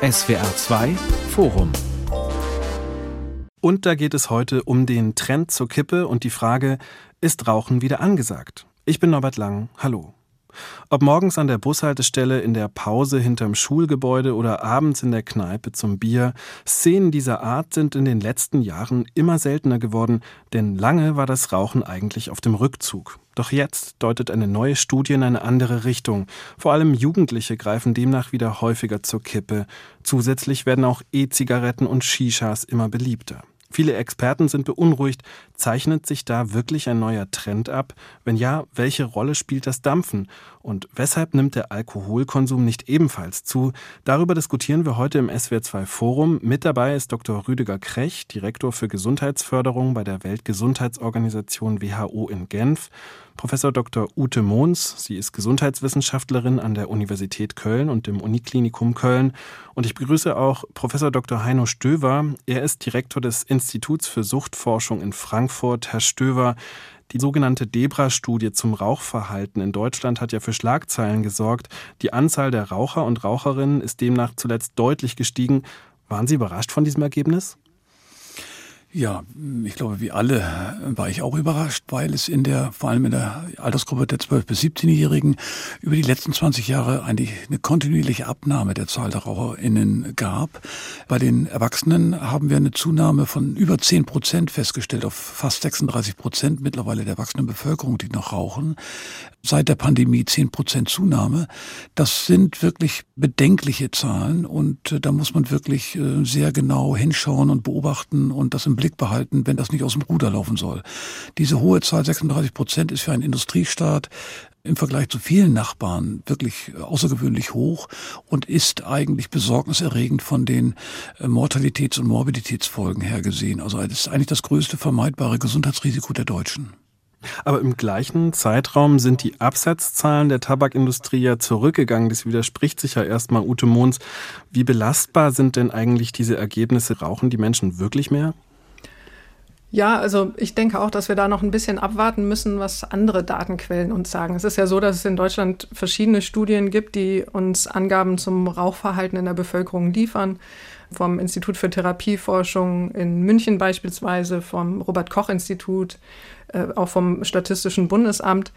SWR 2 Forum. Und da geht es heute um den Trend zur Kippe und die Frage, ist Rauchen wieder angesagt? Ich bin Norbert Lang, hallo. Ob morgens an der Bushaltestelle, in der Pause hinterm Schulgebäude oder abends in der Kneipe zum Bier, Szenen dieser Art sind in den letzten Jahren immer seltener geworden, denn lange war das Rauchen eigentlich auf dem Rückzug. Doch jetzt deutet eine neue Studie in eine andere Richtung. Vor allem Jugendliche greifen demnach wieder häufiger zur Kippe. Zusätzlich werden auch E-Zigaretten und Shishas immer beliebter. Viele Experten sind beunruhigt. Zeichnet sich da wirklich ein neuer Trend ab? Wenn ja, welche Rolle spielt das Dampfen? Und weshalb nimmt der Alkoholkonsum nicht ebenfalls zu? Darüber diskutieren wir heute im SWR2 Forum. Mit dabei ist Dr. Rüdiger Krech, Direktor für Gesundheitsförderung bei der Weltgesundheitsorganisation WHO in Genf. Professor Dr. Ute Mohns. Sie ist Gesundheitswissenschaftlerin an der Universität Köln und dem Uniklinikum Köln. Und ich begrüße auch Professor Dr. Heino Stöver. Er ist Direktor des Instituts für Suchtforschung in Frankfurt. Herr Stöver, die sogenannte Debra-Studie zum Rauchverhalten in Deutschland hat ja für Schlagzeilen gesorgt. Die Anzahl der Raucher und Raucherinnen ist demnach zuletzt deutlich gestiegen. Waren Sie überrascht von diesem Ergebnis? Ja, ich glaube, wie alle war ich auch überrascht, weil es in der, vor allem in der Altersgruppe der 12- bis 17-Jährigen über die letzten 20 Jahre eigentlich eine kontinuierliche Abnahme der Zahl der RaucherInnen gab. Bei den Erwachsenen haben wir eine Zunahme von über 10 Prozent festgestellt auf fast 36 Prozent mittlerweile der erwachsenen Bevölkerung, die noch rauchen. Seit der Pandemie 10 Prozent Zunahme. Das sind wirklich bedenkliche Zahlen und äh, da muss man wirklich äh, sehr genau hinschauen und beobachten und das im Blick behalten, wenn das nicht aus dem Ruder laufen soll. Diese hohe Zahl, 36 Prozent, ist für einen Industriestaat im Vergleich zu vielen Nachbarn wirklich außergewöhnlich hoch und ist eigentlich besorgniserregend von den äh, Mortalitäts- und Morbiditätsfolgen her gesehen. Also es ist eigentlich das größte vermeidbare Gesundheitsrisiko der Deutschen. Aber im gleichen Zeitraum sind die Absatzzahlen der Tabakindustrie ja zurückgegangen. Das widerspricht sich ja erstmal Ute Mohns. Wie belastbar sind denn eigentlich diese Ergebnisse? Rauchen die Menschen wirklich mehr? Ja, also ich denke auch, dass wir da noch ein bisschen abwarten müssen, was andere Datenquellen uns sagen. Es ist ja so, dass es in Deutschland verschiedene Studien gibt, die uns Angaben zum Rauchverhalten in der Bevölkerung liefern. Vom Institut für Therapieforschung in München beispielsweise, vom Robert Koch Institut, äh, auch vom Statistischen Bundesamt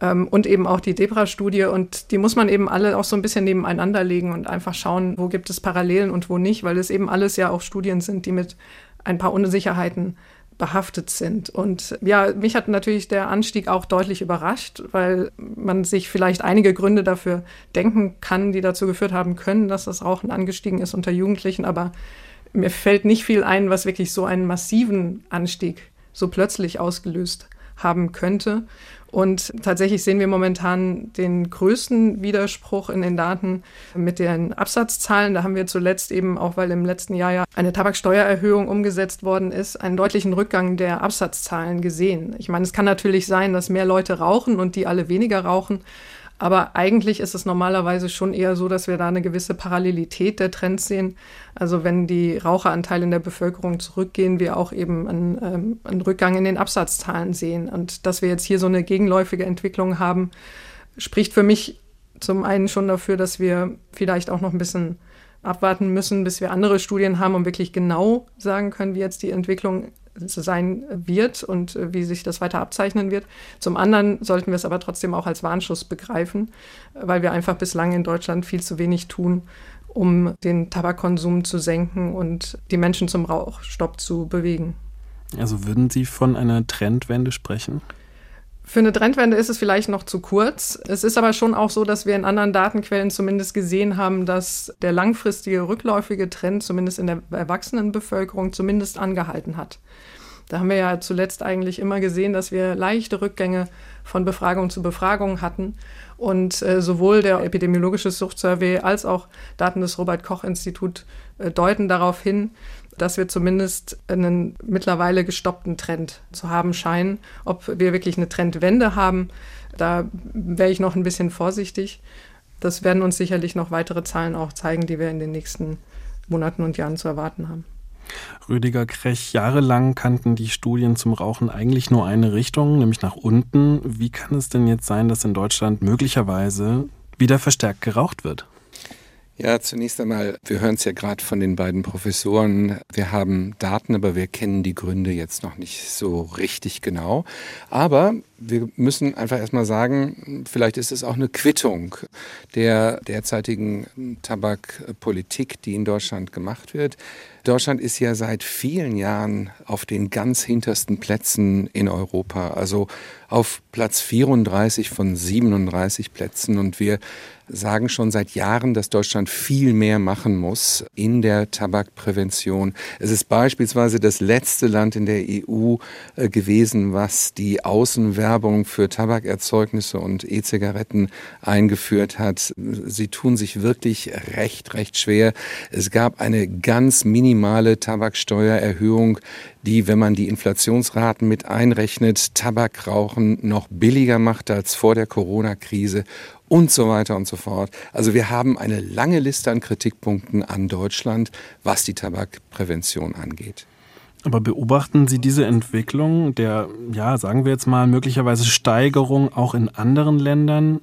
ähm, und eben auch die Debra-Studie. Und die muss man eben alle auch so ein bisschen nebeneinander legen und einfach schauen, wo gibt es Parallelen und wo nicht, weil es eben alles ja auch Studien sind, die mit ein paar Unsicherheiten behaftet sind. Und ja, mich hat natürlich der Anstieg auch deutlich überrascht, weil man sich vielleicht einige Gründe dafür denken kann, die dazu geführt haben können, dass das Rauchen angestiegen ist unter Jugendlichen. Aber mir fällt nicht viel ein, was wirklich so einen massiven Anstieg so plötzlich ausgelöst haben könnte. Und tatsächlich sehen wir momentan den größten Widerspruch in den Daten mit den Absatzzahlen. Da haben wir zuletzt eben, auch weil im letzten Jahr ja eine Tabaksteuererhöhung umgesetzt worden ist, einen deutlichen Rückgang der Absatzzahlen gesehen. Ich meine, es kann natürlich sein, dass mehr Leute rauchen und die alle weniger rauchen. Aber eigentlich ist es normalerweise schon eher so, dass wir da eine gewisse Parallelität der Trends sehen. Also wenn die Raucheranteile in der Bevölkerung zurückgehen, wir auch eben einen, ähm, einen Rückgang in den Absatzzahlen sehen. Und dass wir jetzt hier so eine gegenläufige Entwicklung haben, spricht für mich zum einen schon dafür, dass wir vielleicht auch noch ein bisschen abwarten müssen, bis wir andere Studien haben, um wirklich genau sagen können, wie jetzt die Entwicklung sein wird und äh, wie sich das weiter abzeichnen wird. Zum anderen sollten wir es aber trotzdem auch als Warnschuss begreifen, weil wir einfach bislang in Deutschland viel zu wenig tun, um den Tabakkonsum zu senken und die Menschen zum Rauchstopp zu bewegen. Also würden Sie von einer Trendwende sprechen? Für eine Trendwende ist es vielleicht noch zu kurz. Es ist aber schon auch so, dass wir in anderen Datenquellen zumindest gesehen haben, dass der langfristige rückläufige Trend zumindest in der Erwachsenenbevölkerung zumindest angehalten hat. Da haben wir ja zuletzt eigentlich immer gesehen, dass wir leichte Rückgänge von Befragung zu Befragung hatten. Und äh, sowohl der epidemiologische Suchtsurvey als auch Daten des Robert Koch Institut äh, deuten darauf hin, dass wir zumindest einen mittlerweile gestoppten Trend zu haben scheinen. Ob wir wirklich eine Trendwende haben, da wäre ich noch ein bisschen vorsichtig. Das werden uns sicherlich noch weitere Zahlen auch zeigen, die wir in den nächsten Monaten und Jahren zu erwarten haben. Rüdiger Krech, jahrelang kannten die Studien zum Rauchen eigentlich nur eine Richtung, nämlich nach unten. Wie kann es denn jetzt sein, dass in Deutschland möglicherweise wieder verstärkt geraucht wird? Ja, zunächst einmal, wir hören es ja gerade von den beiden Professoren. Wir haben Daten, aber wir kennen die Gründe jetzt noch nicht so richtig genau. Aber wir müssen einfach erstmal sagen, vielleicht ist es auch eine Quittung der derzeitigen Tabakpolitik, die in Deutschland gemacht wird. Deutschland ist ja seit vielen Jahren auf den ganz hintersten Plätzen in Europa, also auf Platz 34 von 37 Plätzen. Und wir sagen schon seit Jahren, dass Deutschland viel mehr machen muss in der Tabakprävention. Es ist beispielsweise das letzte Land in der EU äh, gewesen, was die Außenwerbung für Tabakerzeugnisse und E-Zigaretten eingeführt hat. Sie tun sich wirklich recht, recht schwer. Es gab eine ganz minimale Tabaksteuererhöhung, die, wenn man die Inflationsraten mit einrechnet, Tabakrauchen noch billiger macht als vor der Corona-Krise und so weiter und so fort. Also wir haben eine lange Liste an Kritikpunkten an Deutschland, was die Tabakprävention angeht. Aber beobachten Sie diese Entwicklung der, ja, sagen wir jetzt mal, möglicherweise Steigerung auch in anderen Ländern?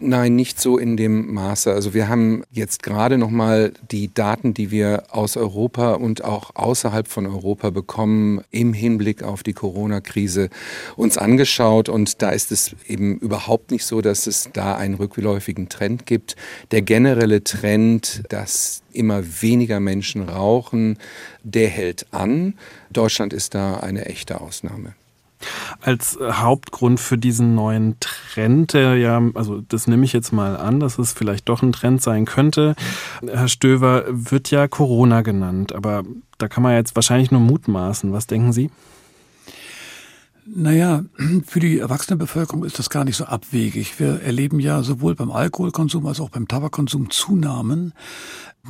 Nein, nicht so in dem Maße. Also wir haben jetzt gerade noch mal die Daten, die wir aus Europa und auch außerhalb von Europa bekommen im Hinblick auf die Corona-Krise uns angeschaut und da ist es eben überhaupt nicht so, dass es da einen rückläufigen Trend gibt. Der generelle Trend, dass immer weniger Menschen rauchen, der hält an. Deutschland ist da eine echte Ausnahme als Hauptgrund für diesen neuen Trend, der ja, also das nehme ich jetzt mal an, dass es vielleicht doch ein Trend sein könnte. Herr Stöver, wird ja Corona genannt, aber da kann man jetzt wahrscheinlich nur mutmaßen. Was denken Sie? Naja, für die erwachsene Bevölkerung ist das gar nicht so abwegig. Wir erleben ja sowohl beim Alkoholkonsum als auch beim Tabakkonsum Zunahmen.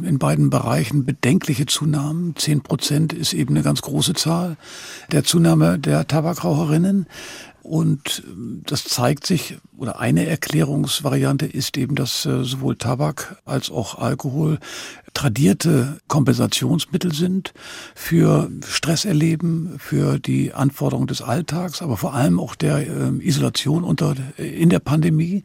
In beiden Bereichen bedenkliche Zunahmen. Zehn Prozent ist eben eine ganz große Zahl der Zunahme der Tabakraucherinnen. Und das zeigt sich, oder eine Erklärungsvariante ist eben, dass äh, sowohl Tabak als auch Alkohol tradierte Kompensationsmittel sind für Stresserleben, für die Anforderungen des Alltags, aber vor allem auch der äh, Isolation unter, in der Pandemie.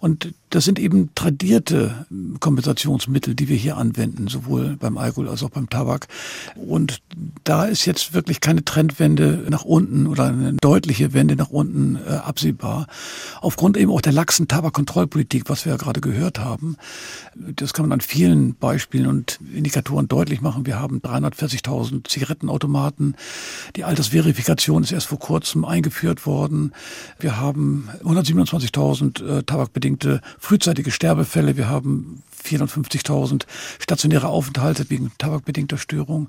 Und das sind eben tradierte Kompensationsmittel, die wir hier anwenden, sowohl beim Alkohol als auch beim Tabak. Und da ist jetzt wirklich keine Trendwende nach unten oder eine deutliche Wende nach unten äh, absehbar. Aufgrund eben auch der laxen Tabakkontrollpolitik, was wir ja gerade gehört haben. Das kann man an vielen Beispielen und Indikatoren deutlich machen. Wir haben 340.000 Zigarettenautomaten. Die Altersverifikation ist erst vor kurzem eingeführt worden. Wir haben 127.000 äh, tabakbedingte frühzeitige Sterbefälle. Wir haben 450.000 stationäre Aufenthalte wegen tabakbedingter Störung.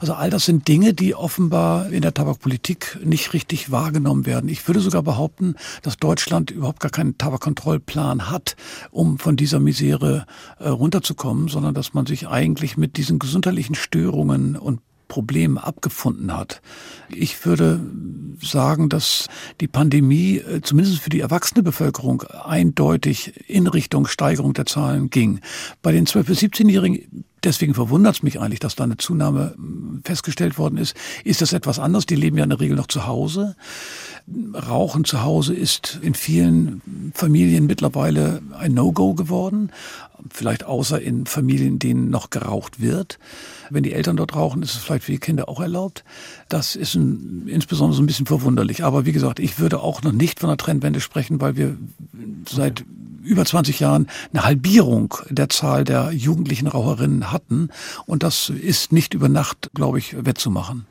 Also all das sind Dinge, die offenbar in der Tabakpolitik nicht richtig wahrgenommen werden. Ich würde sogar behaupten, dass Deutschland überhaupt gar keinen Tabakkontrollplan hat, um von dieser Misere äh, runterzukommen, sondern dass man sich eigentlich mit diesen gesundheitlichen Störungen und Problem abgefunden hat. Ich würde sagen, dass die Pandemie äh, zumindest für die erwachsene Bevölkerung eindeutig in Richtung Steigerung der Zahlen ging. Bei den 12- bis 17-Jährigen Deswegen verwundert es mich eigentlich, dass da eine Zunahme hm, festgestellt worden ist. Ist das etwas anderes? Die leben ja in der Regel noch zu Hause. Rauchen zu Hause ist in vielen Familien mittlerweile ein No-Go geworden. Vielleicht außer in Familien, in denen noch geraucht wird. Wenn die Eltern dort rauchen, ist es vielleicht für die Kinder auch erlaubt. Das ist ein, insbesondere so ein bisschen verwunderlich. Aber wie gesagt, ich würde auch noch nicht von einer Trendwende sprechen, weil wir seit über 20 Jahren eine Halbierung der Zahl der jugendlichen Raucherinnen hatten. Und das ist nicht über Nacht, glaube ich, wettzumachen.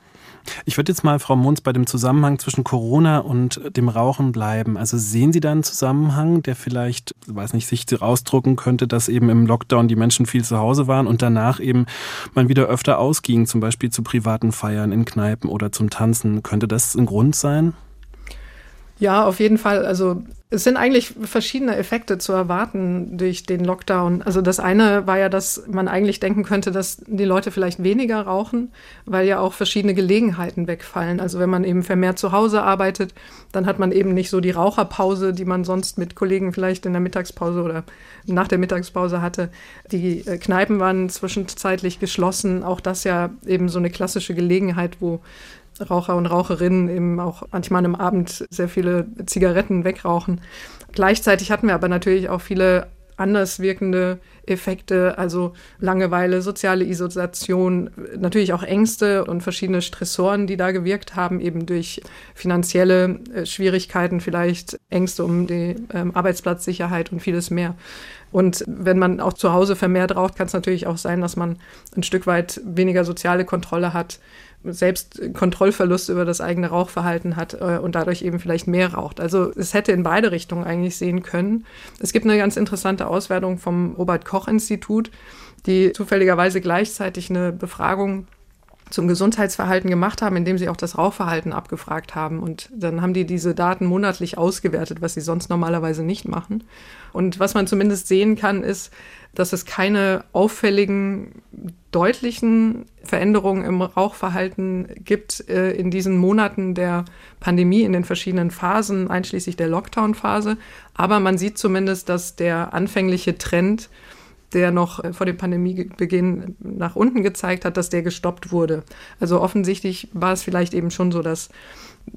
Ich würde jetzt mal, Frau Munz, bei dem Zusammenhang zwischen Corona und dem Rauchen bleiben. Also sehen Sie da einen Zusammenhang, der vielleicht, weiß nicht, sich ausdrucken könnte, dass eben im Lockdown die Menschen viel zu Hause waren und danach eben man wieder öfter ausging, zum Beispiel zu privaten Feiern in Kneipen oder zum Tanzen. Könnte das ein Grund sein? Ja, auf jeden Fall. Also es sind eigentlich verschiedene Effekte zu erwarten durch den Lockdown. Also das eine war ja, dass man eigentlich denken könnte, dass die Leute vielleicht weniger rauchen, weil ja auch verschiedene Gelegenheiten wegfallen. Also wenn man eben vermehrt zu Hause arbeitet, dann hat man eben nicht so die Raucherpause, die man sonst mit Kollegen vielleicht in der Mittagspause oder nach der Mittagspause hatte. Die äh, Kneipen waren zwischenzeitlich geschlossen. Auch das ja eben so eine klassische Gelegenheit, wo Raucher und Raucherinnen eben auch manchmal am Abend sehr viele Zigaretten wegrauchen. Gleichzeitig hatten wir aber natürlich auch viele anders wirkende Effekte, also Langeweile, soziale Isolation, natürlich auch Ängste und verschiedene Stressoren, die da gewirkt haben, eben durch finanzielle äh, Schwierigkeiten, vielleicht Ängste um die ähm, Arbeitsplatzsicherheit und vieles mehr. Und wenn man auch zu Hause vermehrt raucht, kann es natürlich auch sein, dass man ein Stück weit weniger soziale Kontrolle hat, selbst Kontrollverlust über das eigene Rauchverhalten hat äh, und dadurch eben vielleicht mehr raucht. Also es hätte in beide Richtungen eigentlich sehen können. Es gibt eine ganz interessante Auswertung vom Robert Koch Institut, die zufälligerweise gleichzeitig eine Befragung zum Gesundheitsverhalten gemacht haben, indem sie auch das Rauchverhalten abgefragt haben. Und dann haben die diese Daten monatlich ausgewertet, was sie sonst normalerweise nicht machen. Und was man zumindest sehen kann, ist, dass es keine auffälligen, deutlichen Veränderungen im Rauchverhalten gibt äh, in diesen Monaten der Pandemie, in den verschiedenen Phasen, einschließlich der Lockdown-Phase. Aber man sieht zumindest, dass der anfängliche Trend der noch äh, vor dem Pandemiebeginn nach unten gezeigt hat, dass der gestoppt wurde. Also offensichtlich war es vielleicht eben schon so, dass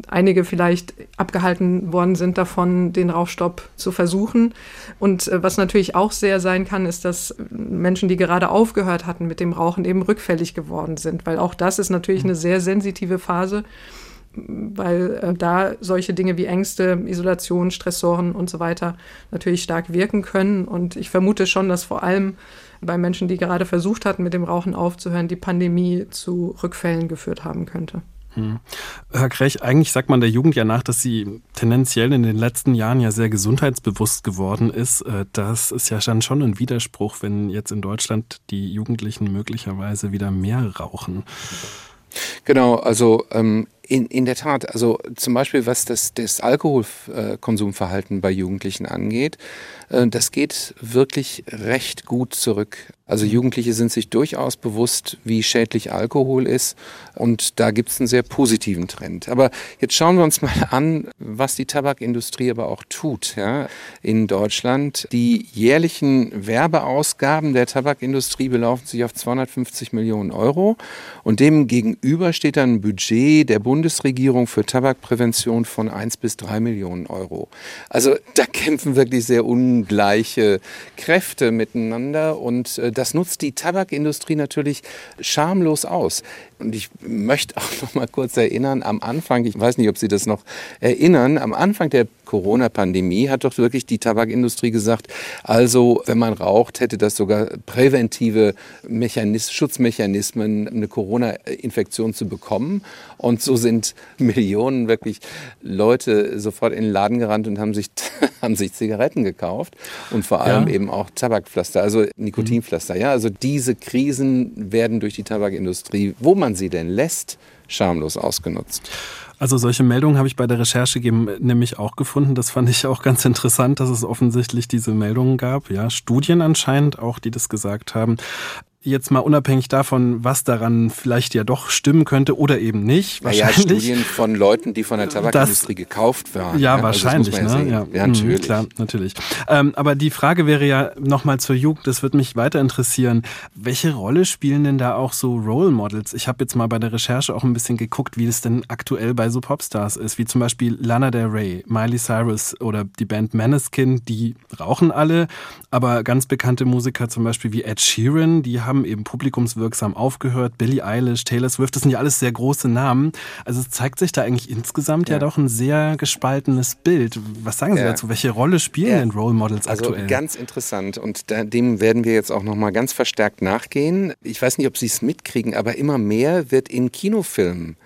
einige vielleicht abgehalten worden sind davon, den Rauchstopp zu versuchen. Und äh, was natürlich auch sehr sein kann, ist, dass Menschen, die gerade aufgehört hatten mit dem Rauchen, eben rückfällig geworden sind, weil auch das ist natürlich eine sehr sensitive Phase weil äh, da solche Dinge wie Ängste, Isolation, Stressoren und so weiter natürlich stark wirken können. Und ich vermute schon, dass vor allem bei Menschen, die gerade versucht hatten, mit dem Rauchen aufzuhören, die Pandemie zu Rückfällen geführt haben könnte. Hm. Herr Krech, eigentlich sagt man der Jugend ja nach, dass sie tendenziell in den letzten Jahren ja sehr gesundheitsbewusst geworden ist. Äh, das ist ja dann schon ein Widerspruch, wenn jetzt in Deutschland die Jugendlichen möglicherweise wieder mehr rauchen. Genau, also ähm, in, in der Tat, also zum Beispiel was das, das Alkoholkonsumverhalten bei Jugendlichen angeht, äh, das geht wirklich recht gut zurück. Also Jugendliche sind sich durchaus bewusst, wie schädlich Alkohol ist und da gibt es einen sehr positiven Trend. Aber jetzt schauen wir uns mal an, was die Tabakindustrie aber auch tut ja, in Deutschland. Die jährlichen Werbeausgaben der Tabakindustrie belaufen sich auf 250 Millionen Euro und dem gegenüber steht dann ein Budget der Bundesregierung für Tabakprävention von 1 bis 3 Millionen Euro. Also da kämpfen wirklich sehr ungleiche Kräfte miteinander und äh, das nutzt die Tabakindustrie natürlich schamlos aus. Und ich möchte auch noch mal kurz erinnern, am Anfang, ich weiß nicht, ob Sie das noch erinnern, am Anfang der Corona-Pandemie hat doch wirklich die Tabakindustrie gesagt, also wenn man raucht, hätte das sogar präventive Mechanis Schutzmechanismen, eine Corona-Infektion zu bekommen. Und so sind Millionen wirklich Leute sofort in den Laden gerannt und haben sich, haben sich Zigaretten gekauft und vor allem ja. eben auch Tabakpflaster, also Nikotinpflaster. Ja, also diese Krisen werden durch die Tabakindustrie, wo man sie denn lässt, schamlos ausgenutzt. Also solche Meldungen habe ich bei der Recherche eben nämlich auch gefunden. Das fand ich auch ganz interessant, dass es offensichtlich diese Meldungen gab. Ja, Studien anscheinend auch, die das gesagt haben jetzt mal unabhängig davon, was daran vielleicht ja doch stimmen könnte oder eben nicht. Wahrscheinlich. Ja, Studien von Leuten, die von der Tabakindustrie das, gekauft waren. Ja, ja wahrscheinlich. Also ja ne? ja. ja, natürlich. Mhm, klar, natürlich. Ähm, aber die Frage wäre ja nochmal zur Jugend, das würde mich weiter interessieren. Welche Rolle spielen denn da auch so Role Models? Ich habe jetzt mal bei der Recherche auch ein bisschen geguckt, wie das denn aktuell bei so Popstars ist, wie zum Beispiel Lana Del Rey, Miley Cyrus oder die Band Maneskin, die rauchen alle, aber ganz bekannte Musiker zum Beispiel wie Ed Sheeran, die haben haben eben publikumswirksam aufgehört. Billie Eilish, Taylor Swift, das sind ja alles sehr große Namen. Also es zeigt sich da eigentlich insgesamt ja, ja doch ein sehr gespaltenes Bild. Was sagen Sie ja. dazu? Welche Rolle spielen ja. denn Role Models also aktuell? Also ganz interessant und dem werden wir jetzt auch nochmal ganz verstärkt nachgehen. Ich weiß nicht, ob Sie es mitkriegen, aber immer mehr wird in Kinofilmen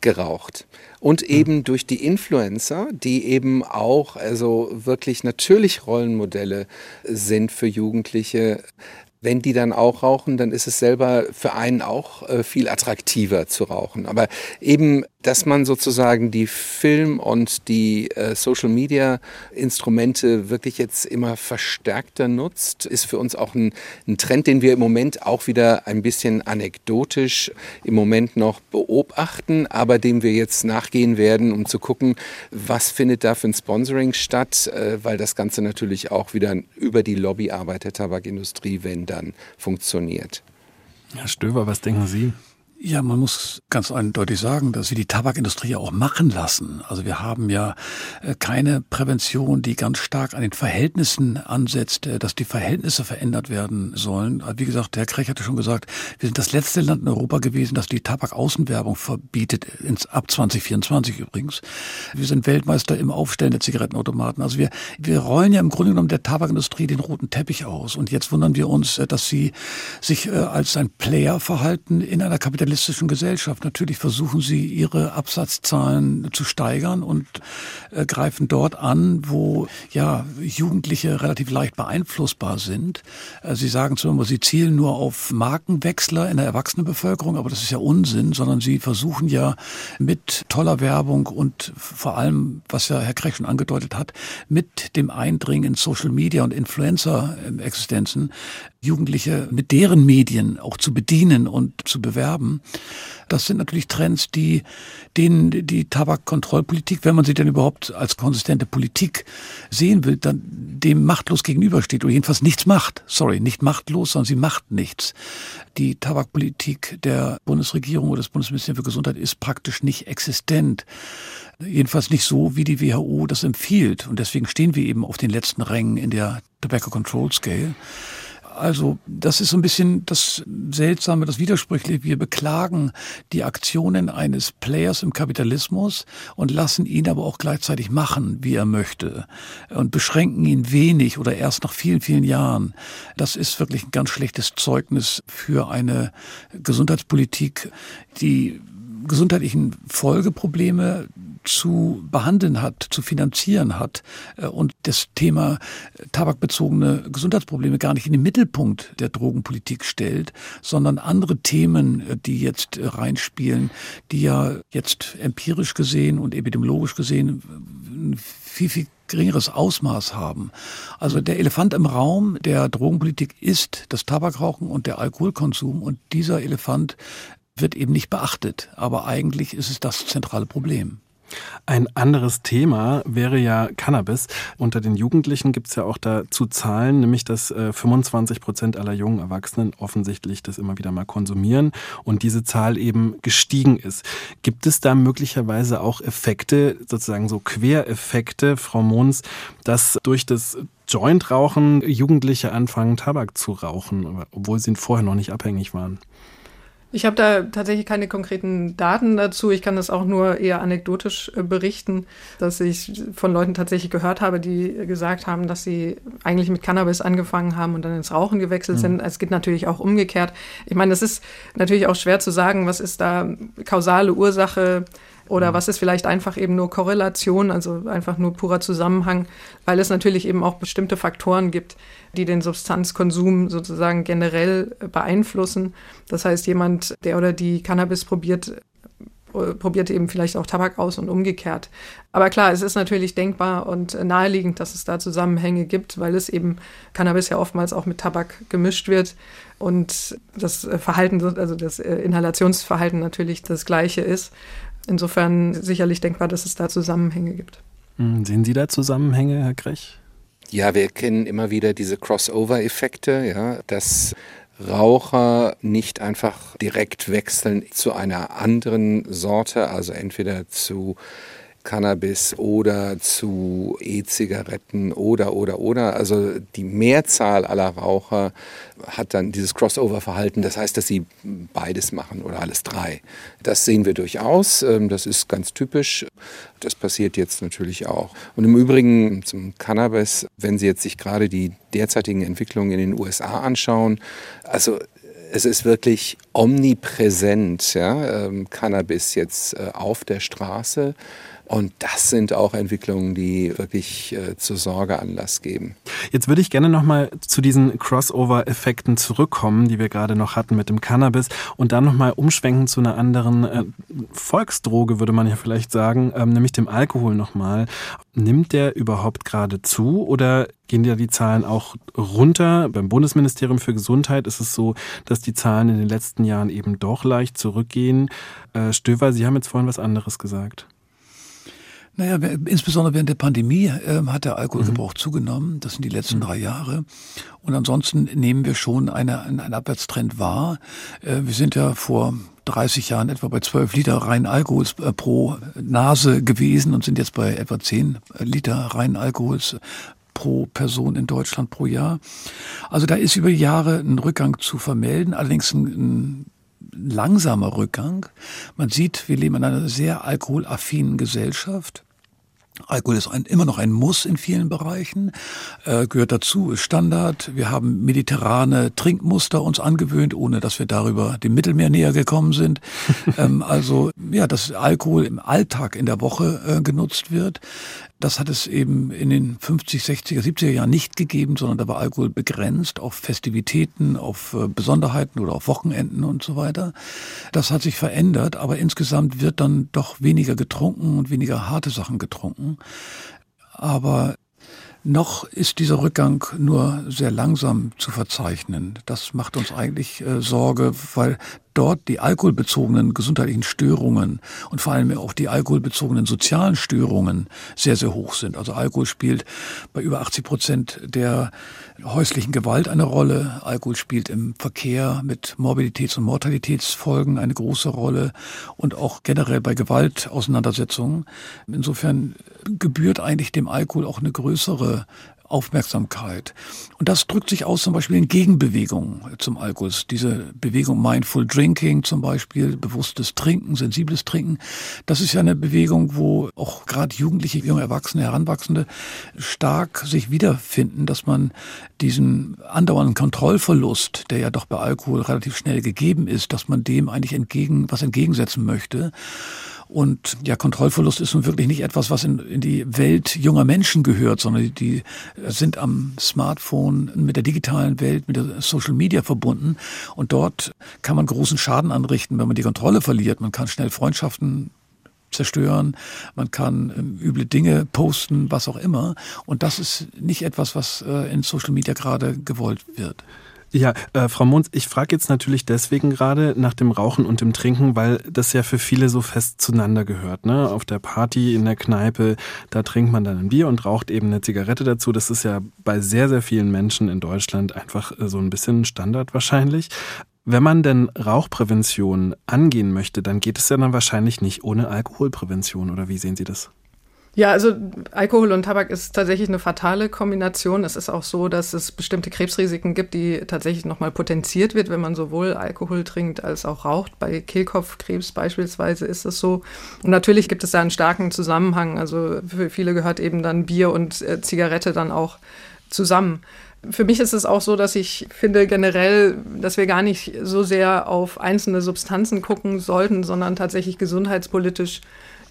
geraucht. Und hm. eben durch die Influencer, die eben auch also wirklich natürlich Rollenmodelle sind für Jugendliche, wenn die dann auch rauchen, dann ist es selber für einen auch äh, viel attraktiver zu rauchen. Aber eben dass man sozusagen die Film- und die äh, Social-Media-Instrumente wirklich jetzt immer verstärkter nutzt, ist für uns auch ein, ein, Trend, den wir im Moment auch wieder ein bisschen anekdotisch im Moment noch beobachten, aber dem wir jetzt nachgehen werden, um zu gucken, was findet da für ein Sponsoring statt, äh, weil das Ganze natürlich auch wieder über die Lobbyarbeit der Tabakindustrie, wenn dann, funktioniert. Herr Stöver, was denken Sie? Ja, man muss ganz eindeutig sagen, dass wir die Tabakindustrie ja auch machen lassen. Also wir haben ja äh, keine Prävention, die ganz stark an den Verhältnissen ansetzt, äh, dass die Verhältnisse verändert werden sollen. Wie gesagt, Herr Krech hatte schon gesagt, wir sind das letzte Land in Europa gewesen, das die Tabakaußenwerbung verbietet, ins, ab 2024 übrigens. Wir sind Weltmeister im Aufstellen der Zigarettenautomaten. Also wir, wir rollen ja im Grunde genommen der Tabakindustrie den roten Teppich aus. Und jetzt wundern wir uns, äh, dass sie sich als ein Player verhalten in einer Kapitalismus kapitalistischen Gesellschaft. Natürlich versuchen sie, ihre Absatzzahlen zu steigern und äh, greifen dort an, wo ja Jugendliche relativ leicht beeinflussbar sind. Äh, sie sagen zwar immer, sie zielen nur auf Markenwechsler in der Erwachsenenbevölkerung, aber das ist ja Unsinn, sondern sie versuchen ja mit toller Werbung und vor allem, was ja Herr Krech schon angedeutet hat, mit dem Eindringen in Social Media und Influencer-Existenzen Jugendliche mit deren Medien auch zu bedienen und zu bewerben. Das sind natürlich Trends, die denen die Tabakkontrollpolitik, wenn man sie denn überhaupt als konsistente Politik sehen will, dann dem machtlos gegenübersteht oder jedenfalls nichts macht. Sorry, nicht machtlos, sondern sie macht nichts. Die Tabakpolitik der Bundesregierung oder des Bundesministeriums für Gesundheit ist praktisch nicht existent. Jedenfalls nicht so, wie die WHO das empfiehlt. Und deswegen stehen wir eben auf den letzten Rängen in der Tobacco Control Scale. Also das ist so ein bisschen das Seltsame, das Widersprüchliche. Wir beklagen die Aktionen eines Players im Kapitalismus und lassen ihn aber auch gleichzeitig machen, wie er möchte und beschränken ihn wenig oder erst nach vielen, vielen Jahren. Das ist wirklich ein ganz schlechtes Zeugnis für eine Gesundheitspolitik, die gesundheitlichen Folgeprobleme zu behandeln hat, zu finanzieren hat äh, und das Thema tabakbezogene Gesundheitsprobleme gar nicht in den Mittelpunkt der Drogenpolitik stellt, sondern andere Themen, äh, die jetzt äh, reinspielen, die ja jetzt empirisch gesehen und epidemiologisch gesehen viel, viel geringeres Ausmaß haben. Also der Elefant im Raum der Drogenpolitik ist das Tabakrauchen und der Alkoholkonsum und dieser Elefant wird eben nicht beachtet. Aber eigentlich ist es das zentrale Problem. Ein anderes Thema wäre ja Cannabis. Unter den Jugendlichen gibt es ja auch dazu Zahlen, nämlich dass 25 äh, Prozent aller jungen Erwachsenen offensichtlich das immer wieder mal konsumieren und diese Zahl eben gestiegen ist. Gibt es da möglicherweise auch Effekte, sozusagen so Quereffekte, Frau Mons, dass durch das Jointrauchen Jugendliche anfangen, Tabak zu rauchen, obwohl sie vorher noch nicht abhängig waren? Ich habe da tatsächlich keine konkreten Daten dazu. Ich kann das auch nur eher anekdotisch äh, berichten, dass ich von Leuten tatsächlich gehört habe, die gesagt haben, dass sie eigentlich mit Cannabis angefangen haben und dann ins Rauchen gewechselt mhm. sind. Es geht natürlich auch umgekehrt. Ich meine, es ist natürlich auch schwer zu sagen, was ist da kausale Ursache oder mhm. was ist vielleicht einfach eben nur Korrelation, also einfach nur purer Zusammenhang, weil es natürlich eben auch bestimmte Faktoren gibt, die den Substanzkonsum sozusagen generell beeinflussen. Das heißt, jemand, der oder die Cannabis probiert, äh, probiert eben vielleicht auch Tabak aus und umgekehrt. Aber klar, es ist natürlich denkbar und naheliegend, dass es da Zusammenhänge gibt, weil es eben Cannabis ja oftmals auch mit Tabak gemischt wird und das Verhalten, also das Inhalationsverhalten natürlich das gleiche ist. Insofern sicherlich denkbar, dass es da Zusammenhänge gibt. Hm, sehen Sie da Zusammenhänge, Herr Krech? Ja, wir kennen immer wieder diese Crossover-Effekte, ja, dass Raucher nicht einfach direkt wechseln zu einer anderen Sorte, also entweder zu Cannabis oder zu E-Zigaretten oder, oder, oder. Also die Mehrzahl aller Raucher hat dann dieses Crossover-Verhalten. Das heißt, dass sie beides machen oder alles drei. Das sehen wir durchaus. Ähm, das ist ganz typisch. Das passiert jetzt natürlich auch. Und im Übrigen zum Cannabis, wenn Sie jetzt sich gerade die derzeitigen Entwicklungen in den USA anschauen, also es ist wirklich omnipräsent, ja, ähm, Cannabis jetzt äh, auf der Straße. Und das sind auch Entwicklungen, die wirklich äh, zur Sorge Anlass geben. Jetzt würde ich gerne nochmal zu diesen Crossover-Effekten zurückkommen, die wir gerade noch hatten mit dem Cannabis und dann nochmal umschwenken zu einer anderen äh, Volksdroge, würde man ja vielleicht sagen, ähm, nämlich dem Alkohol nochmal. Nimmt der überhaupt gerade zu oder gehen ja die Zahlen auch runter? Beim Bundesministerium für Gesundheit ist es so, dass die Zahlen in den letzten Jahren eben doch leicht zurückgehen. Äh, Stöver, Sie haben jetzt vorhin was anderes gesagt. Naja, insbesondere während der Pandemie äh, hat der Alkoholgebrauch mhm. zugenommen. Das sind die letzten mhm. drei Jahre. Und ansonsten nehmen wir schon eine, einen Abwärtstrend wahr. Äh, wir sind ja vor 30 Jahren etwa bei 12 Liter rein Alkohols äh, pro Nase gewesen und sind jetzt bei etwa 10 Liter rein Alkohols pro Person in Deutschland pro Jahr. Also da ist über Jahre ein Rückgang zu vermelden, allerdings ein, ein langsamer Rückgang. Man sieht, wir leben in einer sehr alkoholaffinen Gesellschaft. Alkohol ist ein, immer noch ein Muss in vielen Bereichen, äh, gehört dazu, ist Standard. Wir haben mediterrane Trinkmuster uns angewöhnt, ohne dass wir darüber dem Mittelmeer näher gekommen sind. ähm, also ja, dass Alkohol im Alltag in der Woche äh, genutzt wird. Das hat es eben in den 50, 60er, 70er Jahren nicht gegeben, sondern da war Alkohol begrenzt auf Festivitäten, auf äh, Besonderheiten oder auf Wochenenden und so weiter. Das hat sich verändert, aber insgesamt wird dann doch weniger getrunken und weniger harte Sachen getrunken. Aber noch ist dieser Rückgang nur sehr langsam zu verzeichnen. Das macht uns eigentlich äh, Sorge, weil dort die alkoholbezogenen gesundheitlichen Störungen und vor allem auch die alkoholbezogenen sozialen Störungen sehr, sehr hoch sind. Also Alkohol spielt bei über 80 Prozent der häuslichen Gewalt eine Rolle. Alkohol spielt im Verkehr mit Morbiditäts- und Mortalitätsfolgen eine große Rolle und auch generell bei Gewaltauseinandersetzungen. Insofern gebührt eigentlich dem Alkohol auch eine größere Aufmerksamkeit. Und das drückt sich aus zum Beispiel in Gegenbewegungen zum Alkohol. Diese Bewegung Mindful Drinking zum Beispiel, bewusstes Trinken, sensibles Trinken. Das ist ja eine Bewegung, wo auch gerade Jugendliche, junge Erwachsene, Heranwachsende stark sich wiederfinden, dass man diesen andauernden Kontrollverlust, der ja doch bei Alkohol relativ schnell gegeben ist, dass man dem eigentlich entgegen, was entgegensetzen möchte. Und ja, Kontrollverlust ist nun wirklich nicht etwas, was in, in die Welt junger Menschen gehört, sondern die, sind am Smartphone mit der digitalen Welt, mit der Social Media verbunden. Und dort kann man großen Schaden anrichten, wenn man die Kontrolle verliert. Man kann schnell Freundschaften zerstören, man kann ähm, üble Dinge posten, was auch immer. Und das ist nicht etwas, was äh, in Social Media gerade gewollt wird. Ja, äh, Frau Munz, ich frage jetzt natürlich deswegen gerade nach dem Rauchen und dem Trinken, weil das ja für viele so fest zueinander gehört. Ne? Auf der Party, in der Kneipe, da trinkt man dann ein Bier und raucht eben eine Zigarette dazu. Das ist ja bei sehr, sehr vielen Menschen in Deutschland einfach äh, so ein bisschen Standard wahrscheinlich. Wenn man denn Rauchprävention angehen möchte, dann geht es ja dann wahrscheinlich nicht ohne Alkoholprävention, oder wie sehen Sie das? Ja, also Alkohol und Tabak ist tatsächlich eine fatale Kombination. Es ist auch so, dass es bestimmte Krebsrisiken gibt, die tatsächlich nochmal potenziert wird, wenn man sowohl Alkohol trinkt als auch raucht. Bei Kehlkopfkrebs beispielsweise ist es so. Und natürlich gibt es da einen starken Zusammenhang. Also für viele gehört eben dann Bier und äh, Zigarette dann auch zusammen. Für mich ist es auch so, dass ich finde generell, dass wir gar nicht so sehr auf einzelne Substanzen gucken sollten, sondern tatsächlich gesundheitspolitisch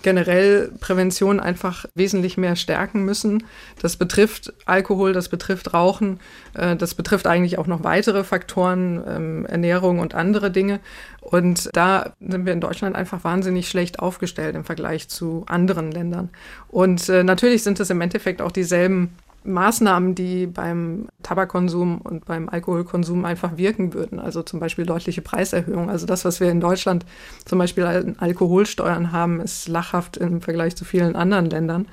generell Prävention einfach wesentlich mehr stärken müssen. Das betrifft Alkohol, das betrifft Rauchen, äh, das betrifft eigentlich auch noch weitere Faktoren, ähm, Ernährung und andere Dinge. Und da sind wir in Deutschland einfach wahnsinnig schlecht aufgestellt im Vergleich zu anderen Ländern. Und äh, natürlich sind es im Endeffekt auch dieselben Maßnahmen, die beim Tabakkonsum und beim Alkoholkonsum einfach wirken würden. Also zum Beispiel deutliche Preiserhöhungen. Also das, was wir in Deutschland zum Beispiel an Alkoholsteuern haben, ist lachhaft im Vergleich zu vielen anderen Ländern.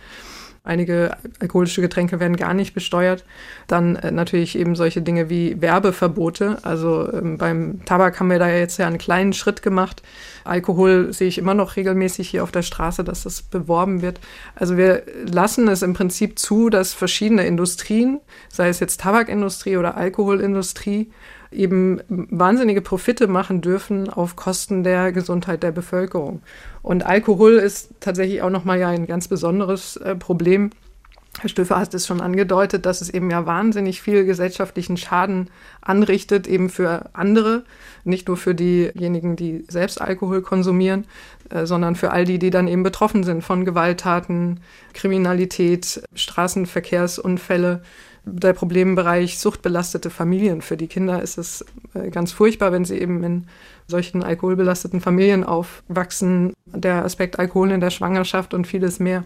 Einige alkoholische Getränke werden gar nicht besteuert. Dann äh, natürlich eben solche Dinge wie Werbeverbote. Also ähm, beim Tabak haben wir da jetzt ja einen kleinen Schritt gemacht. Alkohol sehe ich immer noch regelmäßig hier auf der Straße, dass das beworben wird. Also wir lassen es im Prinzip zu, dass verschiedene Industrien, sei es jetzt Tabakindustrie oder Alkoholindustrie, eben wahnsinnige Profite machen dürfen auf Kosten der Gesundheit der Bevölkerung. Und Alkohol ist tatsächlich auch nochmal ja ein ganz besonderes äh, Problem. Herr Stöfer hat es schon angedeutet, dass es eben ja wahnsinnig viel gesellschaftlichen Schaden anrichtet, eben für andere, nicht nur für diejenigen, die selbst Alkohol konsumieren, äh, sondern für all die, die dann eben betroffen sind von Gewalttaten, Kriminalität, Straßenverkehrsunfälle, der Problembereich suchtbelastete Familien. Für die Kinder ist es äh, ganz furchtbar, wenn sie eben in solchen alkoholbelasteten Familien aufwachsen. Der Aspekt Alkohol in der Schwangerschaft und vieles mehr.